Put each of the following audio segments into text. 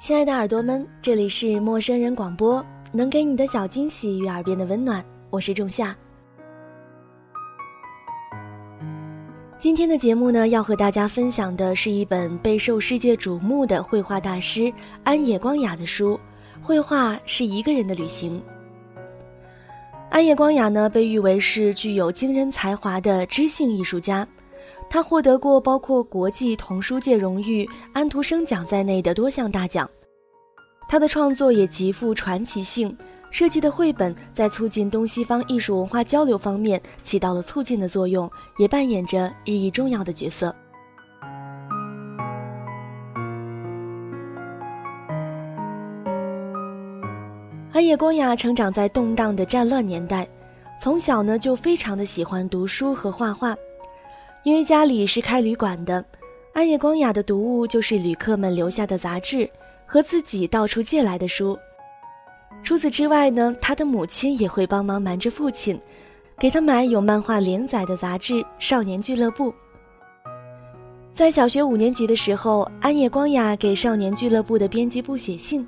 亲爱的耳朵们，这里是陌生人广播，能给你的小惊喜与耳边的温暖，我是仲夏。今天的节目呢，要和大家分享的是一本备受世界瞩目的绘画大师安野光雅的书，《绘画是一个人的旅行》。安野光雅呢，被誉为是具有惊人才华的知性艺术家。他获得过包括国际童书界荣誉安徒生奖在内的多项大奖，他的创作也极富传奇性，设计的绘本在促进东西方艺术文化交流方面起到了促进的作用，也扮演着日益重要的角色。安野光雅成长在动荡的战乱年代，从小呢就非常的喜欢读书和画画。因为家里是开旅馆的，安野光雅的读物就是旅客们留下的杂志和自己到处借来的书。除此之外呢，他的母亲也会帮忙瞒着父亲，给他买有漫画连载的杂志《少年俱乐部》。在小学五年级的时候，安野光雅给《少年俱乐部》的编辑部写信，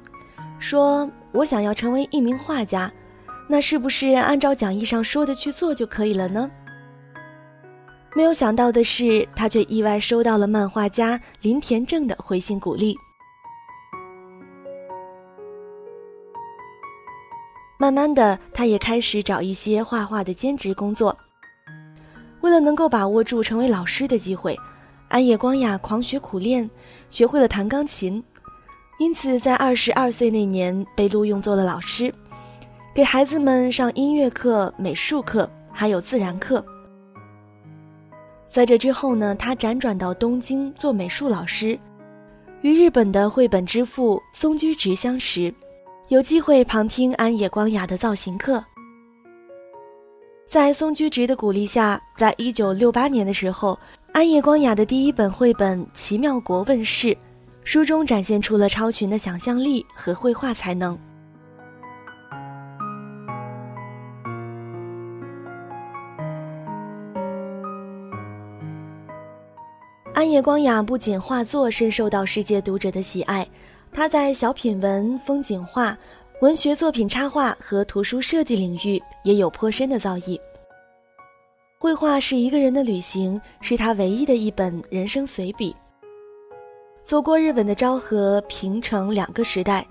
说：“我想要成为一名画家，那是不是按照讲义上说的去做就可以了呢？”没有想到的是，他却意外收到了漫画家林田正的回信鼓励。慢慢的，他也开始找一些画画的兼职工作。为了能够把握住成为老师的机会，安野光雅狂学苦练，学会了弹钢琴。因此，在二十二岁那年被录用做了老师，给孩子们上音乐课、美术课，还有自然课。在这之后呢，他辗转到东京做美术老师，与日本的绘本之父松居直相识，有机会旁听安野光雅的造型课。在松居直的鼓励下，在一九六八年的时候，安野光雅的第一本绘本《奇妙国》问世，书中展现出了超群的想象力和绘画才能。安野光雅不仅画作深受到世界读者的喜爱，他在小品文、风景画、文学作品插画和图书设计领域也有颇深的造诣。绘画是一个人的旅行，是他唯一的一本人生随笔。走过日本的昭和、平成两个时代，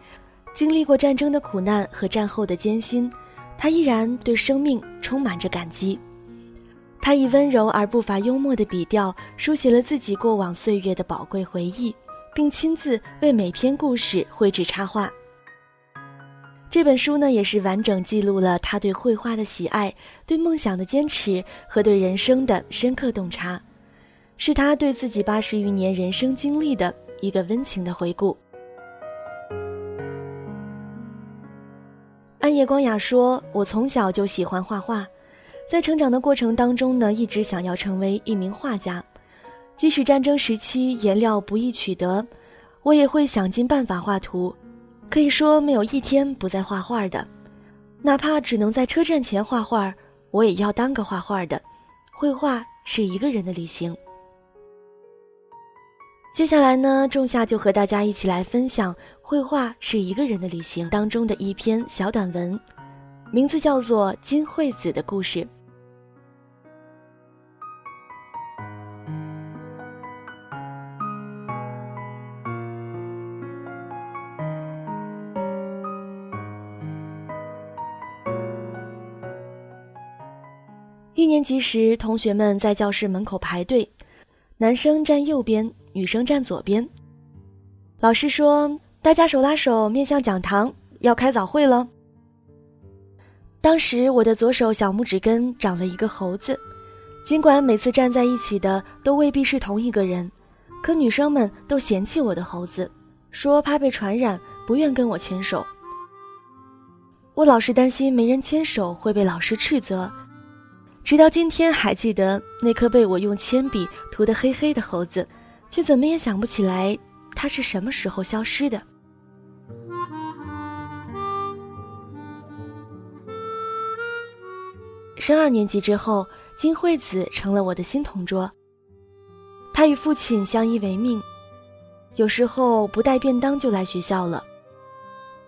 经历过战争的苦难和战后的艰辛，他依然对生命充满着感激。他以温柔而不乏幽默的笔调，书写了自己过往岁月的宝贵回忆，并亲自为每篇故事绘制插画。这本书呢，也是完整记录了他对绘画的喜爱、对梦想的坚持和对人生的深刻洞察，是他对自己八十余年人生经历的一个温情的回顾。暗夜光雅说：“我从小就喜欢画画。”在成长的过程当中呢，一直想要成为一名画家，即使战争时期颜料不易取得，我也会想尽办法画图，可以说没有一天不在画画的，哪怕只能在车站前画画，我也要当个画画的。绘画是一个人的旅行。接下来呢，仲夏就和大家一起来分享《绘画是一个人的旅行》当中的一篇小短文，名字叫做《金惠子的故事》。一年级时，同学们在教室门口排队，男生站右边，女生站左边。老师说：“大家手拉手，面向讲堂，要开早会了。”当时我的左手小拇指根长了一个猴子，尽管每次站在一起的都未必是同一个人，可女生们都嫌弃我的猴子，说怕被传染，不愿跟我牵手。我老是担心没人牵手会被老师斥责。直到今天还记得那颗被我用铅笔涂得黑黑的猴子，却怎么也想不起来它是什么时候消失的。升二年级之后，金惠子成了我的新同桌。她与父亲相依为命，有时候不带便当就来学校了。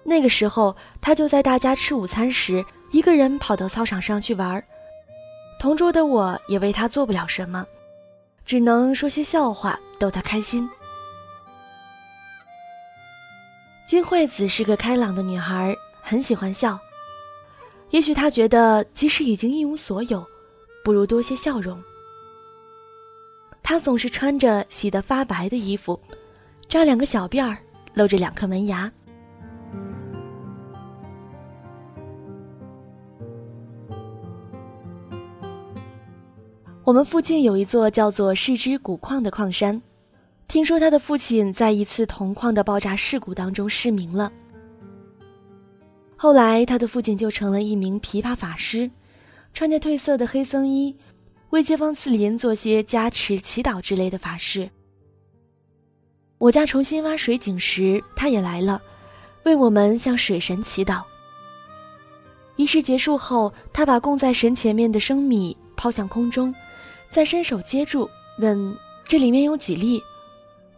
那个时候，他就在大家吃午餐时，一个人跑到操场上去玩。同桌的我也为他做不了什么，只能说些笑话逗他开心。金惠子是个开朗的女孩，很喜欢笑。也许她觉得，即使已经一无所有，不如多些笑容。她总是穿着洗得发白的衣服，扎两个小辫儿，露着两颗门牙。我们附近有一座叫做世之古矿的矿山，听说他的父亲在一次铜矿的爆炸事故当中失明了。后来他的父亲就成了一名琵琶法师，穿着褪色的黑僧衣，为街坊四邻做些加持、祈祷之类的法事。我家重新挖水井时，他也来了，为我们向水神祈祷。仪式结束后，他把供在神前面的生米抛向空中。再伸手接住，问：“这里面有几粒？”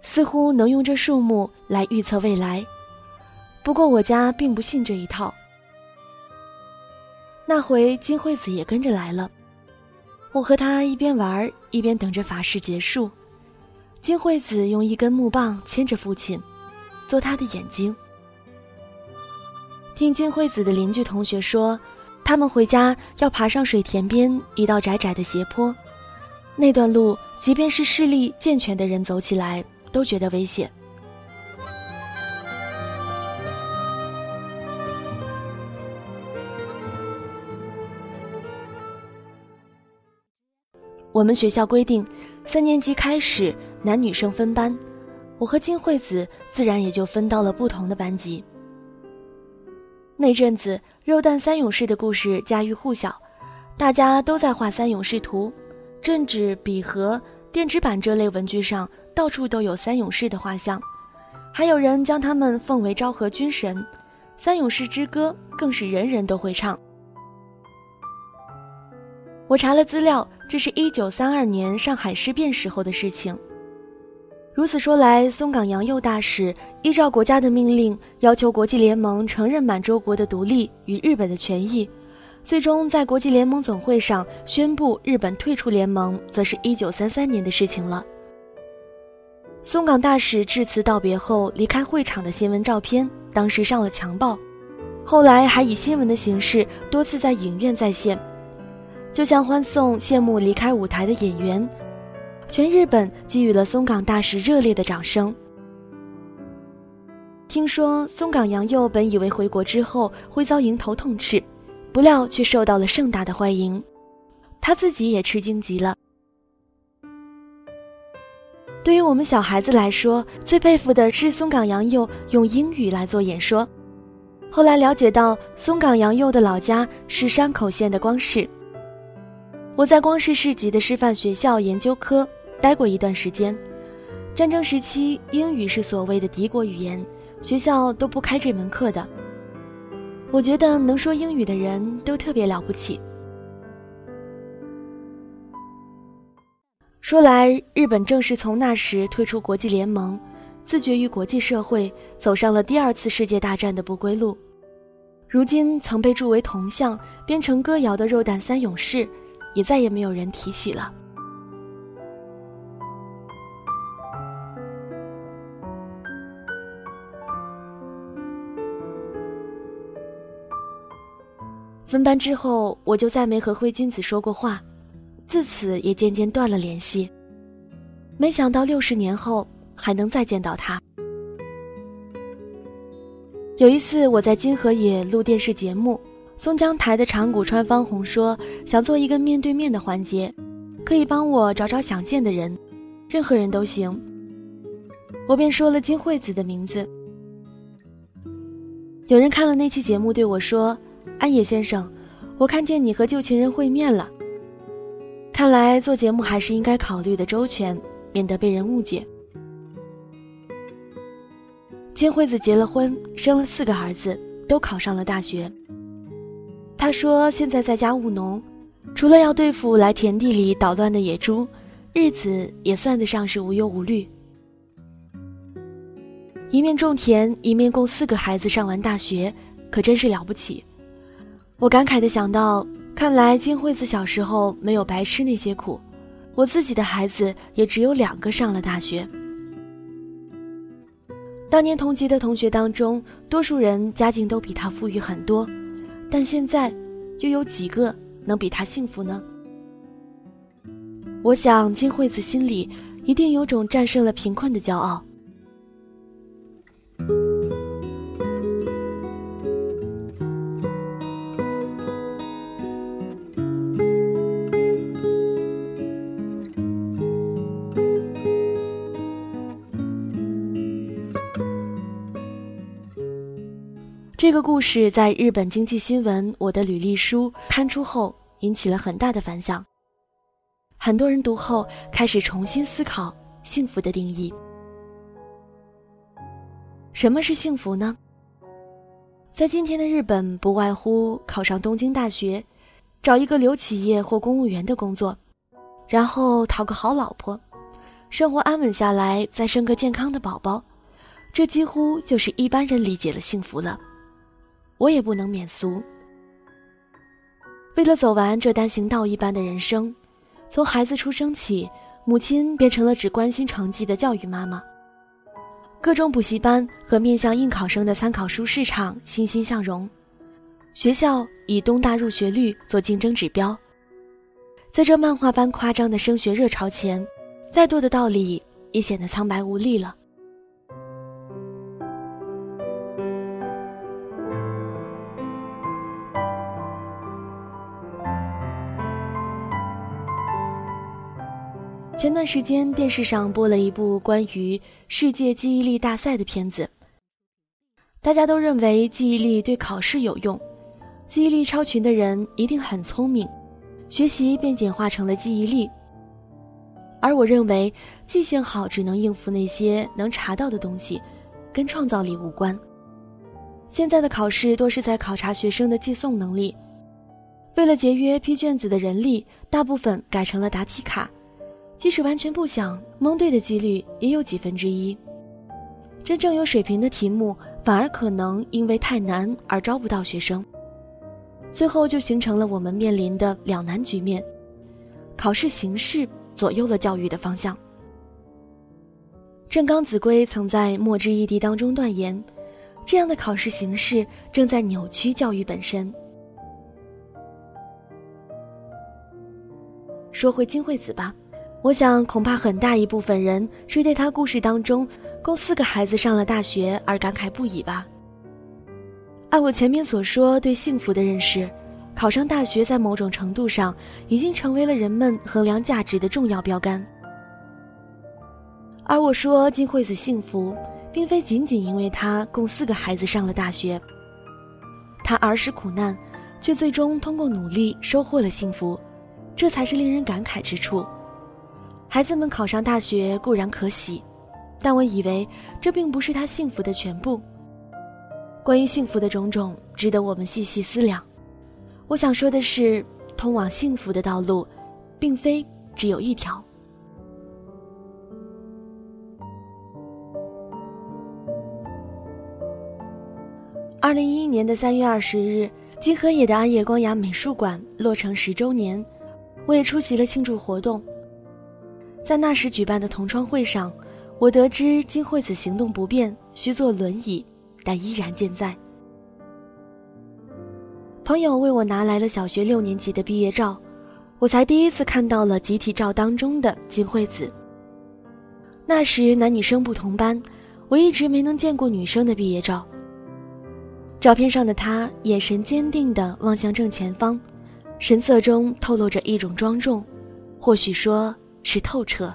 似乎能用这数目来预测未来。不过我家并不信这一套。那回金惠子也跟着来了，我和她一边玩一边等着法事结束。金惠子用一根木棒牵着父亲，做他的眼睛。听金惠子的邻居同学说，他们回家要爬上水田边一道窄窄的斜坡。那段路，即便是视力健全的人走起来都觉得危险。我们学校规定，三年级开始男女生分班，我和金惠子自然也就分到了不同的班级。那阵子，肉蛋三勇士的故事家喻户晓，大家都在画三勇士图。镇纸、笔盒、电子版这类文具上，到处都有三勇士的画像，还有人将他们奉为昭和军神。三勇士之歌更是人人都会唱。我查了资料，这是一九三二年上海事变时候的事情。如此说来，松冈洋右大使依照国家的命令，要求国际联盟承认满洲国的独立与日本的权益。最终在国际联盟总会上宣布日本退出联盟，则是一九三三年的事情了。松冈大使致辞道别后离开会场的新闻照片，当时上了强报，后来还以新闻的形式多次在影院再现，就像欢送谢幕离开舞台的演员，全日本给予了松冈大使热烈的掌声。听说松冈洋右本以为回国之后会遭迎头痛斥。不料却受到了盛大的欢迎，他自己也吃惊极了。对于我们小孩子来说，最佩服的是松冈洋右用英语来做演说。后来了解到，松冈洋右的老家是山口县的光市。我在光市市级的师范学校研究科待过一段时间，战争时期英语是所谓的敌国语言，学校都不开这门课的。我觉得能说英语的人都特别了不起。说来，日本正是从那时退出国际联盟，自绝于国际社会，走上了第二次世界大战的不归路。如今曾被铸为铜像、编成歌谣的“肉弹三勇士”，也再也没有人提起了。分班之后，我就再没和灰金子说过话，自此也渐渐断了联系。没想到六十年后还能再见到他。有一次我在金河野录电视节目，松江台的长谷川芳红说想做一个面对面的环节，可以帮我找找想见的人，任何人都行。我便说了金惠子的名字。有人看了那期节目对我说。安野先生，我看见你和旧情人会面了。看来做节目还是应该考虑的周全，免得被人误解。金惠子结了婚，生了四个儿子，都考上了大学。他说现在在家务农，除了要对付来田地里捣乱的野猪，日子也算得上是无忧无虑。一面种田，一面供四个孩子上完大学，可真是了不起。我感慨地想到，看来金惠子小时候没有白吃那些苦，我自己的孩子也只有两个上了大学。当年同级的同学当中，多数人家境都比他富裕很多，但现在，又有几个能比他幸福呢？我想金惠子心里一定有种战胜了贫困的骄傲。这个故事在日本经济新闻《我的履历书》刊出后，引起了很大的反响。很多人读后开始重新思考幸福的定义。什么是幸福呢？在今天的日本，不外乎考上东京大学，找一个留企业或公务员的工作，然后讨个好老婆，生活安稳下来，再生个健康的宝宝，这几乎就是一般人理解的幸福了。我也不能免俗。为了走完这单行道一般的人生，从孩子出生起，母亲变成了只关心成绩的教育妈妈。各种补习班和面向应考生的参考书市场欣欣向荣，学校以东大入学率做竞争指标。在这漫画般夸张的升学热潮前，再多的道理也显得苍白无力了。前段时间，电视上播了一部关于世界记忆力大赛的片子。大家都认为记忆力对考试有用，记忆力超群的人一定很聪明，学习便简化成了记忆力。而我认为，记性好只能应付那些能查到的东西，跟创造力无关。现在的考试多是在考察学生的记诵能力，为了节约批卷子的人力，大部分改成了答题卡。即使完全不想蒙对的几率也有几分之一，真正有水平的题目反而可能因为太难而招不到学生，最后就形成了我们面临的两难局面。考试形式左右了教育的方向。正刚子规曾在《墨之异地》当中断言，这样的考试形式正在扭曲教育本身。说回金惠子吧。我想，恐怕很大一部分人是对他故事当中供四个孩子上了大学而感慨不已吧。按我前面所说对幸福的认识，考上大学在某种程度上已经成为了人们衡量价值的重要标杆。而我说金惠子幸福，并非仅仅因为她供四个孩子上了大学，她儿时苦难，却最终通过努力收获了幸福，这才是令人感慨之处。孩子们考上大学固然可喜，但我以为这并不是他幸福的全部。关于幸福的种种，值得我们细细思量。我想说的是，通往幸福的道路，并非只有一条。二零一一年的三月二十日，金河野的安野光雅美术馆落成十周年，我也出席了庆祝活动。在那时举办的同窗会上，我得知金惠子行动不便，需坐轮椅，但依然健在。朋友为我拿来了小学六年级的毕业照，我才第一次看到了集体照当中的金惠子。那时男女生不同班，我一直没能见过女生的毕业照。照片上的她眼神坚定地望向正前方，神色中透露着一种庄重，或许说。是透彻。